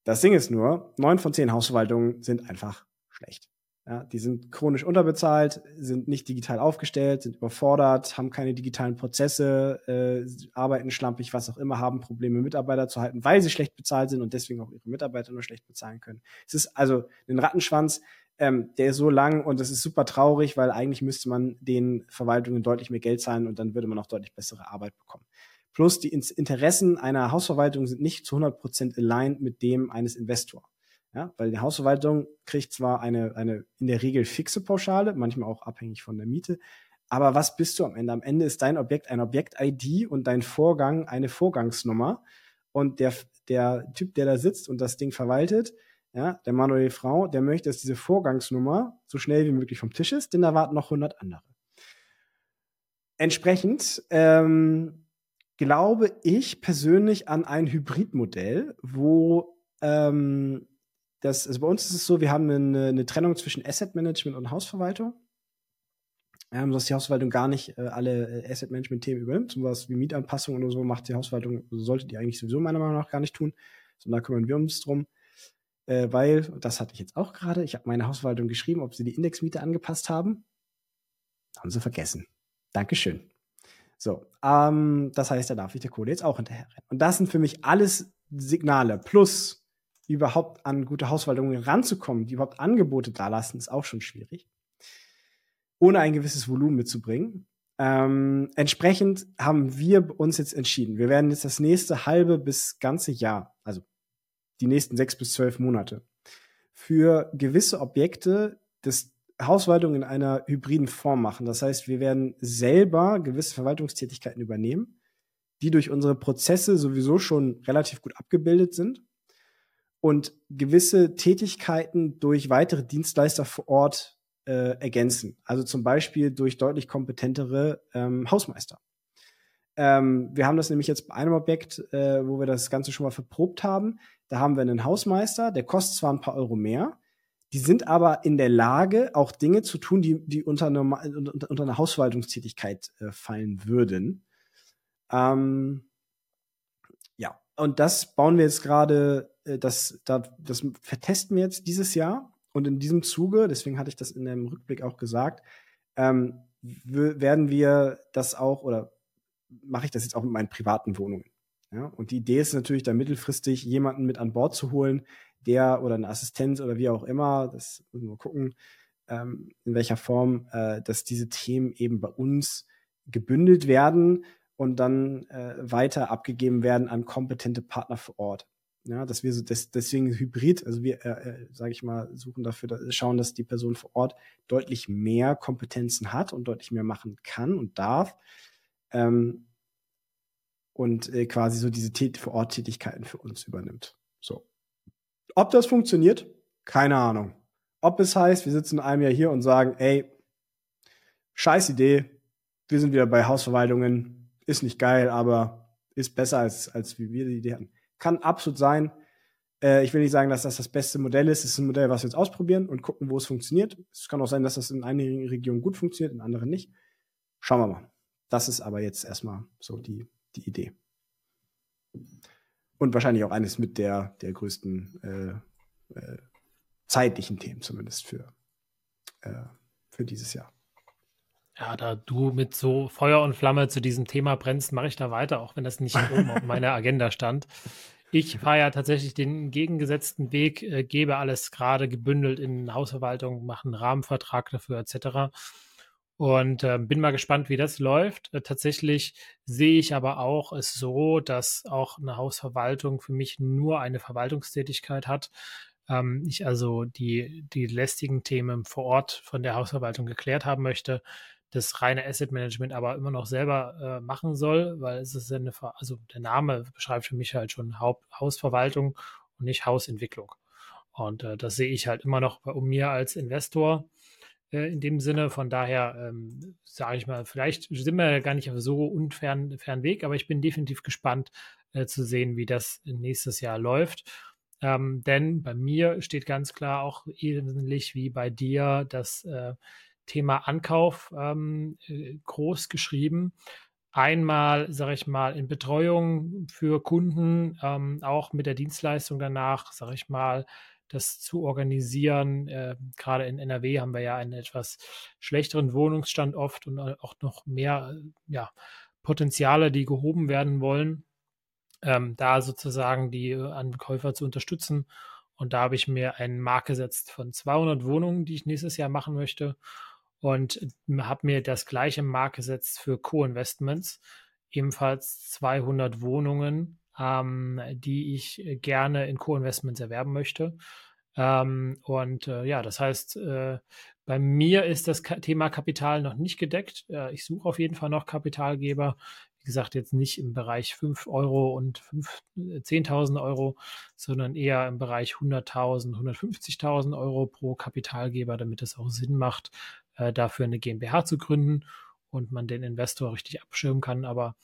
Das Ding ist nur, neun von zehn Hausverwaltungen sind einfach schlecht. Ja, die sind chronisch unterbezahlt, sind nicht digital aufgestellt, sind überfordert, haben keine digitalen Prozesse, äh, arbeiten schlampig, was auch immer, haben Probleme, Mitarbeiter zu halten, weil sie schlecht bezahlt sind und deswegen auch ihre Mitarbeiter nur schlecht bezahlen können. Es ist also ein Rattenschwanz, ähm, der ist so lang und das ist super traurig, weil eigentlich müsste man den Verwaltungen deutlich mehr Geld zahlen und dann würde man auch deutlich bessere Arbeit bekommen. Plus die Interessen einer Hausverwaltung sind nicht zu 100 Prozent aligned mit dem eines Investors. Ja, weil die Hausverwaltung kriegt zwar eine, eine in der Regel fixe Pauschale, manchmal auch abhängig von der Miete, aber was bist du am Ende? Am Ende ist dein Objekt ein Objekt-ID und dein Vorgang eine Vorgangsnummer. Und der, der Typ, der da sitzt und das Ding verwaltet, ja, der Mann oder die Frau, der möchte, dass diese Vorgangsnummer so schnell wie möglich vom Tisch ist, denn da warten noch 100 andere. Entsprechend ähm, glaube ich persönlich an ein Hybridmodell, wo ähm, das, also bei uns ist es so, wir haben eine, eine Trennung zwischen Asset Management und Hausverwaltung. Ähm, dass die Hausverwaltung gar nicht äh, alle äh, Asset Management Themen übernimmt. Sowas wie Mietanpassungen oder so macht die Hausverwaltung, sollte die eigentlich sowieso meiner Meinung nach gar nicht tun. Sondern da kümmern wir uns drum. Äh, weil, das hatte ich jetzt auch gerade, ich habe meine Hausverwaltung geschrieben, ob sie die Indexmiete angepasst haben. Haben sie vergessen. Dankeschön. So, ähm, das heißt, da darf ich der Kohle jetzt auch hinterher rennen. Und das sind für mich alles Signale. Plus, überhaupt an gute Hausverwaltungen ranzukommen, die überhaupt Angebote da lassen, ist auch schon schwierig. Ohne ein gewisses Volumen mitzubringen. Ähm, entsprechend haben wir uns jetzt entschieden. Wir werden jetzt das nächste halbe bis ganze Jahr, also die nächsten sechs bis zwölf Monate, für gewisse Objekte das Hausverwaltung in einer hybriden Form machen. Das heißt, wir werden selber gewisse Verwaltungstätigkeiten übernehmen, die durch unsere Prozesse sowieso schon relativ gut abgebildet sind und gewisse Tätigkeiten durch weitere Dienstleister vor Ort äh, ergänzen. Also zum Beispiel durch deutlich kompetentere ähm, Hausmeister. Ähm, wir haben das nämlich jetzt bei einem Objekt, äh, wo wir das Ganze schon mal verprobt haben. Da haben wir einen Hausmeister, der kostet zwar ein paar Euro mehr, die sind aber in der Lage, auch Dinge zu tun, die, die unter, normal, unter, unter Hausverwaltungstätigkeit äh, fallen würden. Ähm, ja, und das bauen wir jetzt gerade äh, das, da, das vertesten wir jetzt dieses Jahr. Und in diesem Zuge, deswegen hatte ich das in dem Rückblick auch gesagt, ähm, werden wir das auch oder mache ich das jetzt auch mit meinen privaten Wohnungen. Ja? Und die Idee ist natürlich, da mittelfristig jemanden mit an Bord zu holen, der oder eine Assistenz oder wie auch immer, das müssen wir gucken, ähm, in welcher Form, äh, dass diese Themen eben bei uns gebündelt werden und dann äh, weiter abgegeben werden an kompetente Partner vor Ort. Ja, dass wir so des, deswegen Hybrid, also wir, äh, äh sage ich mal, suchen dafür, dass, schauen, dass die Person vor Ort deutlich mehr Kompetenzen hat und deutlich mehr machen kann und darf. Ähm, und äh, quasi so diese vor Ort Tätigkeiten für uns übernimmt. So. Ob das funktioniert? Keine Ahnung. Ob es heißt, wir sitzen in einem Jahr hier und sagen, ey, scheiß Idee, wir sind wieder bei Hausverwaltungen, ist nicht geil, aber ist besser als, als wie wir die Idee hatten kann absolut sein. Äh, ich will nicht sagen, dass das das beste Modell ist. Es ist ein Modell, was wir jetzt ausprobieren und gucken, wo es funktioniert. Es kann auch sein, dass das in einigen Regionen gut funktioniert, in anderen nicht. Schauen wir mal. Das ist aber jetzt erstmal so die, die Idee. Und wahrscheinlich auch eines mit der, der größten äh, äh, zeitlichen Themen, zumindest für, äh, für dieses Jahr. Ja, da du mit so Feuer und Flamme zu diesem Thema brennst, mache ich da weiter, auch wenn das nicht oben auf meiner <laughs> Agenda stand. Ich fahre ja tatsächlich den gegengesetzten Weg, äh, gebe alles gerade gebündelt in Hausverwaltung, mache einen Rahmenvertrag dafür etc. Und äh, bin mal gespannt, wie das läuft. Äh, tatsächlich sehe ich aber auch es so, dass auch eine Hausverwaltung für mich nur eine Verwaltungstätigkeit hat. Ähm, ich also die, die lästigen Themen vor Ort von der Hausverwaltung geklärt haben möchte das reine Asset Management aber immer noch selber äh, machen soll, weil es ist eine, also der Name beschreibt für mich halt schon Haupt Hausverwaltung und nicht Hausentwicklung. Und äh, das sehe ich halt immer noch bei mir als Investor in dem Sinne. Von daher ähm, sage ich mal, vielleicht sind wir gar nicht auf so unfern fern Weg, aber ich bin definitiv gespannt äh, zu sehen, wie das nächstes Jahr läuft. Ähm, denn bei mir steht ganz klar auch ähnlich wie bei dir, dass äh, Thema Ankauf ähm, äh, groß geschrieben. Einmal, sage ich mal, in Betreuung für Kunden, ähm, auch mit der Dienstleistung danach, sage ich mal, das zu organisieren. Äh, Gerade in NRW haben wir ja einen etwas schlechteren Wohnungsstand oft und auch noch mehr ja, Potenziale, die gehoben werden wollen, ähm, da sozusagen die Ankäufer zu unterstützen. Und da habe ich mir einen Markt gesetzt von 200 Wohnungen, die ich nächstes Jahr machen möchte. Und habe mir das gleiche Markt gesetzt für Co-Investments, ebenfalls 200 Wohnungen, ähm, die ich gerne in Co-Investments erwerben möchte. Ähm, und äh, ja, das heißt, äh, bei mir ist das Thema Kapital noch nicht gedeckt. Äh, ich suche auf jeden Fall noch Kapitalgeber. Wie gesagt, jetzt nicht im Bereich 5 Euro und 10.000 äh, Euro, sondern eher im Bereich 100.000, 150.000 Euro pro Kapitalgeber, damit es auch Sinn macht, äh, dafür eine GmbH zu gründen und man den Investor richtig abschirmen kann. Aber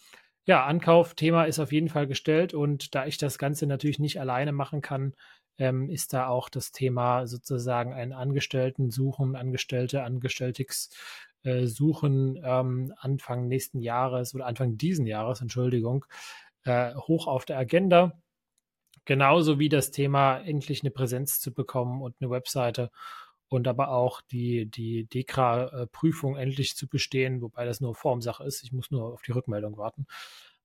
ja, Ankaufthema ist auf jeden Fall gestellt und da ich das Ganze natürlich nicht alleine machen kann, ähm, ist da auch das Thema sozusagen einen Angestellten suchen, Angestellte, Angestelltix äh, suchen ähm, Anfang nächsten Jahres oder Anfang diesen Jahres, Entschuldigung, äh, hoch auf der Agenda. Genauso wie das Thema, endlich eine Präsenz zu bekommen und eine Webseite und aber auch die, die DEKRA-Prüfung endlich zu bestehen, wobei das nur Formsache ist. Ich muss nur auf die Rückmeldung warten.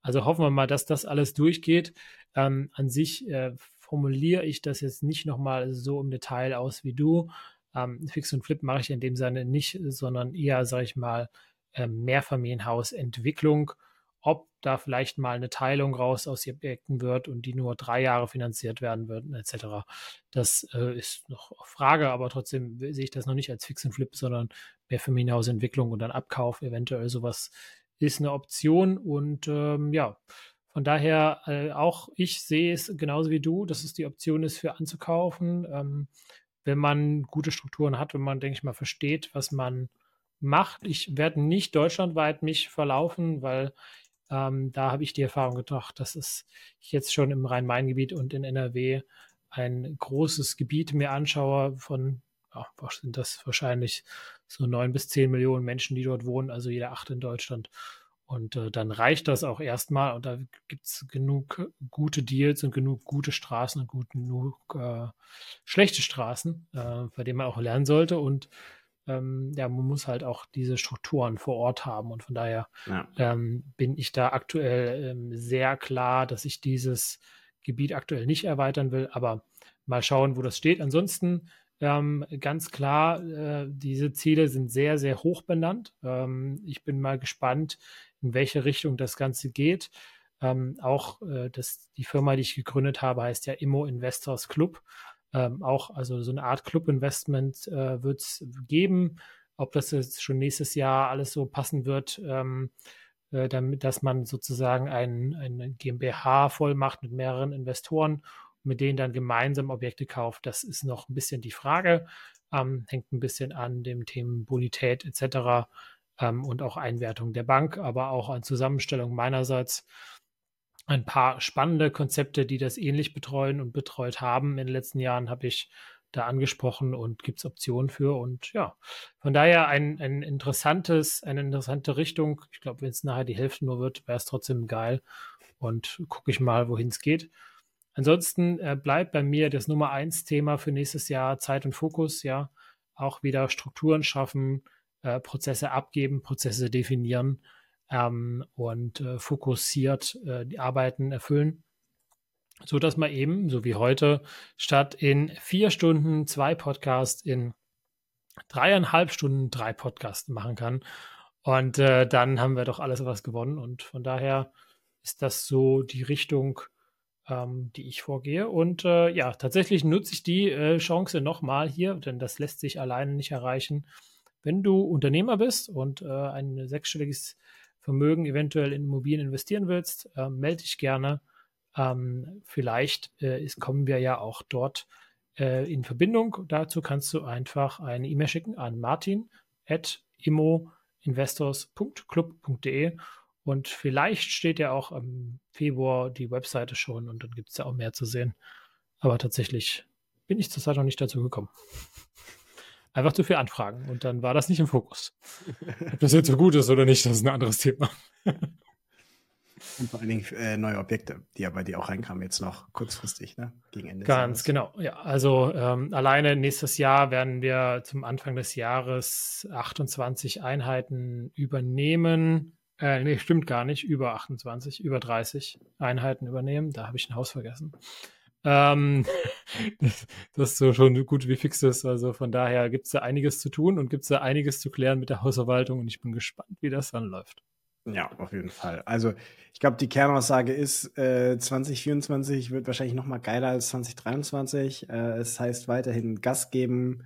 Also hoffen wir mal, dass das alles durchgeht. Ähm, an sich äh, formuliere ich das jetzt nicht nochmal so im Detail aus wie du. Ähm, Fix und Flip mache ich in dem Sinne nicht, sondern eher, sage ich mal, äh, Mehrfamilienhausentwicklung ob da vielleicht mal eine Teilung raus aus den Objekten wird und die nur drei Jahre finanziert werden würden, etc. Das äh, ist noch Frage, aber trotzdem sehe ich das noch nicht als Fix und Flip, sondern mehr für Entwicklung und dann Abkauf, eventuell sowas ist eine Option und ähm, ja, von daher äh, auch ich sehe es genauso wie du, dass es die Option ist für anzukaufen, ähm, wenn man gute Strukturen hat, wenn man, denke ich mal, versteht, was man macht. Ich werde nicht deutschlandweit mich verlaufen, weil ähm, da habe ich die Erfahrung gebracht, dass es jetzt schon im Rhein-Main-Gebiet und in NRW ein großes Gebiet mir anschaue von, ja, was sind das wahrscheinlich so neun bis zehn Millionen Menschen, die dort wohnen, also jeder acht in Deutschland. Und äh, dann reicht das auch erstmal und da gibt es genug gute Deals und genug gute Straßen und gut, genug äh, schlechte Straßen, äh, bei denen man auch lernen sollte. Und ähm, ja, man muss halt auch diese Strukturen vor Ort haben. Und von daher ja. ähm, bin ich da aktuell ähm, sehr klar, dass ich dieses Gebiet aktuell nicht erweitern will, aber mal schauen, wo das steht. Ansonsten ähm, ganz klar, äh, diese Ziele sind sehr, sehr hoch benannt. Ähm, ich bin mal gespannt, in welche Richtung das Ganze geht. Ähm, auch äh, das, die Firma, die ich gegründet habe, heißt ja Immo Investors Club ähm, auch, also so eine Art Club-Investment äh, wird es geben. Ob das jetzt schon nächstes Jahr alles so passen wird, ähm, äh, damit, dass man sozusagen ein, eine GmbH voll macht mit mehreren Investoren mit denen dann gemeinsam Objekte kauft, das ist noch ein bisschen die Frage. Ähm, hängt ein bisschen an dem Themen Bonität etc. Ähm, und auch Einwertung der Bank, aber auch an Zusammenstellung meinerseits ein paar spannende Konzepte, die das ähnlich betreuen und betreut haben. In den letzten Jahren habe ich da angesprochen und gibt es Optionen für. Und ja, von daher ein, ein interessantes, eine interessante Richtung. Ich glaube, wenn es nachher die Hälfte nur wird, wäre es trotzdem geil. Und gucke ich mal, wohin es geht. Ansonsten äh, bleibt bei mir das Nummer eins Thema für nächstes Jahr Zeit und Fokus, ja. Auch wieder Strukturen schaffen, äh, Prozesse abgeben, Prozesse definieren ähm, und äh, fokussiert äh, die Arbeiten erfüllen, so dass man eben, so wie heute, statt in vier Stunden zwei Podcasts in dreieinhalb Stunden drei Podcasts machen kann. Und äh, dann haben wir doch alles was gewonnen. Und von daher ist das so die Richtung, ähm, die ich vorgehe. Und äh, ja, tatsächlich nutze ich die äh, Chance nochmal hier, denn das lässt sich alleine nicht erreichen. Wenn du Unternehmer bist und äh, ein sechsstelliges Vermögen eventuell in Immobilien investieren willst, äh, melde dich gerne. Ähm, vielleicht äh, ist, kommen wir ja auch dort äh, in Verbindung. Dazu kannst du einfach eine E-Mail schicken an martin.imoinvestors.club.de und vielleicht steht ja auch im Februar die Webseite schon und dann gibt es ja auch mehr zu sehen. Aber tatsächlich bin ich zurzeit noch nicht dazu gekommen einfach zu viel Anfragen und dann war das nicht im Fokus. Ob das jetzt so gut ist oder nicht, das ist ein anderes Thema. <laughs> Und vor allen Dingen äh, neue Objekte, die ja bei dir auch reinkamen, jetzt noch kurzfristig, ne? Gegen Ende. Ganz genau, ja. Also ähm, alleine nächstes Jahr werden wir zum Anfang des Jahres 28 Einheiten übernehmen. Äh, nee, stimmt gar nicht. Über 28, über 30 Einheiten übernehmen. Da habe ich ein Haus vergessen. Ähm, das, ist so schon gut wie fix ist. Also von daher gibt es da einiges zu tun und gibt es da einiges zu klären mit der Hausverwaltung und ich bin gespannt, wie das dann läuft. Ja, auf jeden Fall. Also ich glaube, die Kernaussage ist, äh, 2024 wird wahrscheinlich noch mal geiler als 2023. Äh, es heißt weiterhin Gas geben,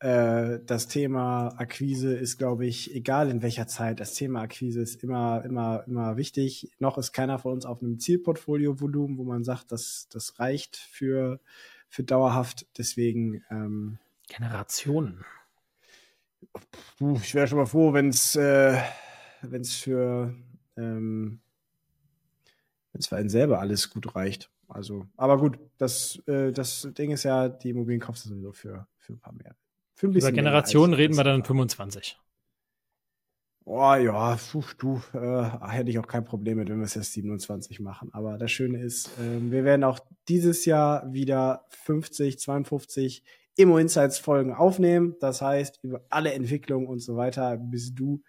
äh, das Thema Akquise ist, glaube ich, egal in welcher Zeit, das Thema Akquise ist immer, immer, immer wichtig. Noch ist keiner von uns auf einem Zielportfolio-Volumen, wo man sagt, das, das reicht für, für dauerhaft. Deswegen ähm, Generationen. Ich wäre schon mal froh, wenn es äh, wenn's für ähm, wenn es für einen selber alles gut reicht. Also, aber gut, das, äh, das Ding ist ja, die Immobilien kaufst du sowieso für, für ein paar mehr. Über Generationen reden wir dann in 25. Oh ja, puh, du, äh, hätte ich auch kein Problem mit, wenn wir es jetzt 27 machen. Aber das Schöne ist, äh, wir werden auch dieses Jahr wieder 50, 52 Immo Insights Folgen aufnehmen. Das heißt, über alle Entwicklungen und so weiter bist du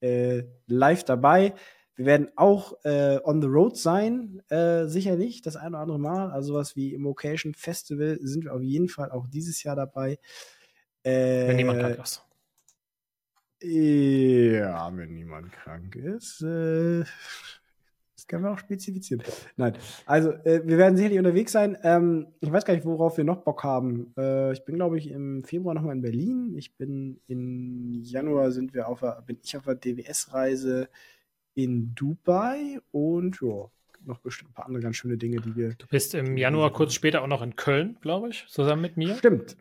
äh, live dabei. Wir werden auch äh, on the road sein, äh, sicherlich das ein oder andere Mal. Also sowas wie Immocation Festival sind wir auf jeden Fall auch dieses Jahr dabei. Äh, wenn niemand krank ist. Ja, wenn niemand krank ist. Äh, das kann man auch spezifizieren. Nein, also äh, wir werden sicherlich unterwegs sein. Ähm, ich weiß gar nicht, worauf wir noch Bock haben. Äh, ich bin, glaube ich, im Februar nochmal in Berlin. Ich bin im Januar sind wir auf der, bin ich auf der DWS-Reise in Dubai und ja, noch bestimmt ein paar andere ganz schöne Dinge, die wir. Du bist im Januar kurz später auch noch in Köln, glaube ich, zusammen mit mir. Stimmt.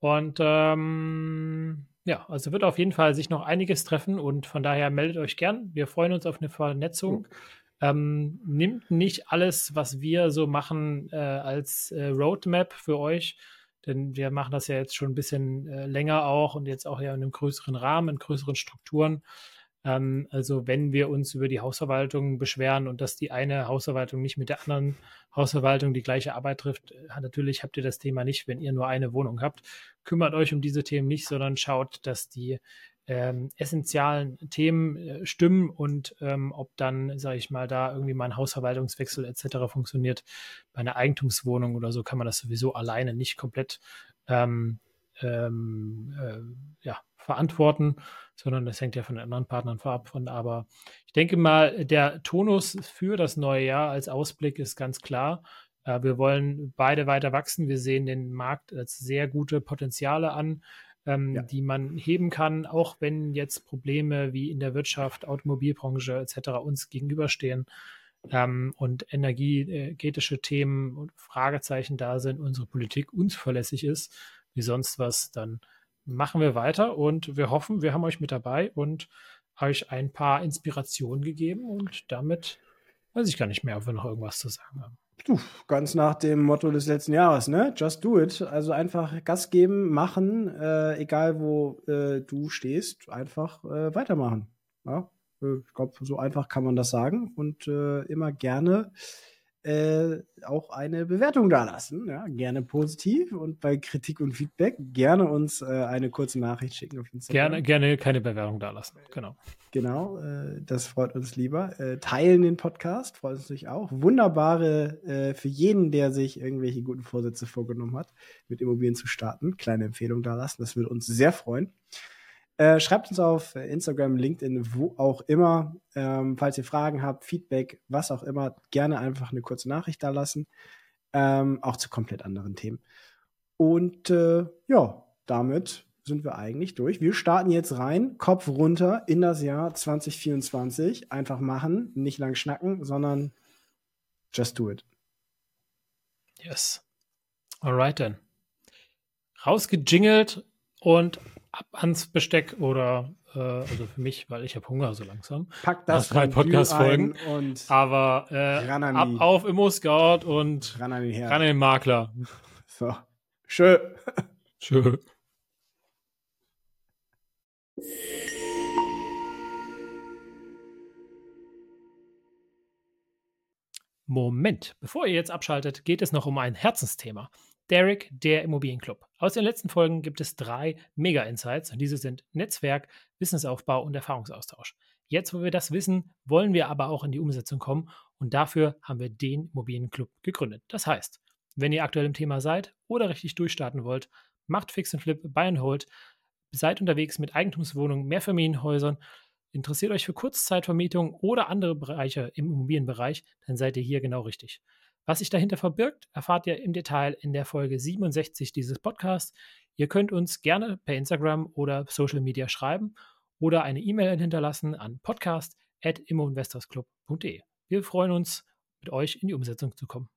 Und ähm, ja, also wird auf jeden Fall sich noch einiges treffen und von daher meldet euch gern. Wir freuen uns auf eine Vernetzung. Oh. Ähm, nimmt nicht alles, was wir so machen, äh, als äh, Roadmap für euch, denn wir machen das ja jetzt schon ein bisschen äh, länger auch und jetzt auch ja in einem größeren Rahmen, in größeren Strukturen. Ähm, also wenn wir uns über die Hausverwaltung beschweren und dass die eine Hausverwaltung nicht mit der anderen Hausverwaltung die gleiche Arbeit trifft, äh, natürlich habt ihr das Thema nicht, wenn ihr nur eine Wohnung habt. Kümmert euch um diese Themen nicht, sondern schaut, dass die ähm, essentiellen Themen äh, stimmen und ähm, ob dann, sage ich mal, da irgendwie mal ein Hausverwaltungswechsel etc. funktioniert. Bei einer Eigentumswohnung oder so kann man das sowieso alleine nicht komplett ähm, ähm äh, ja, verantworten, sondern das hängt ja von den anderen Partnern vorab von. Aber ich denke mal, der Tonus für das neue Jahr als Ausblick ist ganz klar. Äh, wir wollen beide weiter wachsen. Wir sehen den Markt als sehr gute Potenziale an, ähm, ja. die man heben kann, auch wenn jetzt Probleme wie in der Wirtschaft, Automobilbranche etc. uns gegenüberstehen. Ähm, und energetische Themen und Fragezeichen da sind, unsere Politik unzuverlässig ist, wie sonst was, dann machen wir weiter und wir hoffen, wir haben euch mit dabei und euch ein paar Inspirationen gegeben und damit weiß ich gar nicht mehr, ob wir noch irgendwas zu sagen haben. Du, ganz nach dem Motto des letzten Jahres, ne? Just do it. Also einfach Gas geben, machen, äh, egal wo äh, du stehst, einfach äh, weitermachen. Ja? Äh, ich glaube, so einfach kann man das sagen und äh, immer gerne äh, auch eine Bewertung dalassen. Ja, gerne positiv und bei Kritik und Feedback gerne uns äh, eine kurze Nachricht schicken auf Instagram. Gerne, gerne keine Bewertung dalassen. Genau. Genau, äh, das freut uns lieber. Äh, teilen den Podcast, freut uns natürlich auch. Wunderbare äh, für jeden, der sich irgendwelche guten Vorsätze vorgenommen hat, mit Immobilien zu starten. Kleine Empfehlung dalassen, das würde uns sehr freuen. Äh, schreibt uns auf Instagram, LinkedIn, wo auch immer. Ähm, falls ihr Fragen habt, Feedback, was auch immer, gerne einfach eine kurze Nachricht da lassen. Ähm, auch zu komplett anderen Themen. Und äh, ja, damit sind wir eigentlich durch. Wir starten jetzt rein, Kopf runter in das Jahr 2024. Einfach machen, nicht lang schnacken, sondern just do it. Yes. Alright then. Rausgejingelt und ab ans Besteck oder äh, also für mich, weil ich habe Hunger so langsam. Pack das drei Podcast-Folgen. Aber äh, ab auf Immo Scout und ran an den, ran an den Makler. So. Schön. <laughs> Schön. Moment, bevor ihr jetzt abschaltet, geht es noch um ein Herzensthema. Derek, der Immobilienclub. Aus den letzten Folgen gibt es drei Mega-Insights und diese sind Netzwerk, Wissensaufbau und Erfahrungsaustausch. Jetzt, wo wir das wissen, wollen wir aber auch in die Umsetzung kommen und dafür haben wir den Immobilienclub gegründet. Das heißt, wenn ihr aktuell im Thema seid oder richtig durchstarten wollt, macht Fix and Flip, Buy and Hold, seid unterwegs mit Eigentumswohnungen, Mehrfamilienhäusern, interessiert euch für Kurzzeitvermietung oder andere Bereiche im Immobilienbereich, dann seid ihr hier genau richtig. Was sich dahinter verbirgt, erfahrt ihr im Detail in der Folge 67 dieses Podcasts. Ihr könnt uns gerne per Instagram oder Social Media schreiben oder eine E-Mail hinterlassen an podcast.immoinvestorsclub.de. Wir freuen uns, mit euch in die Umsetzung zu kommen.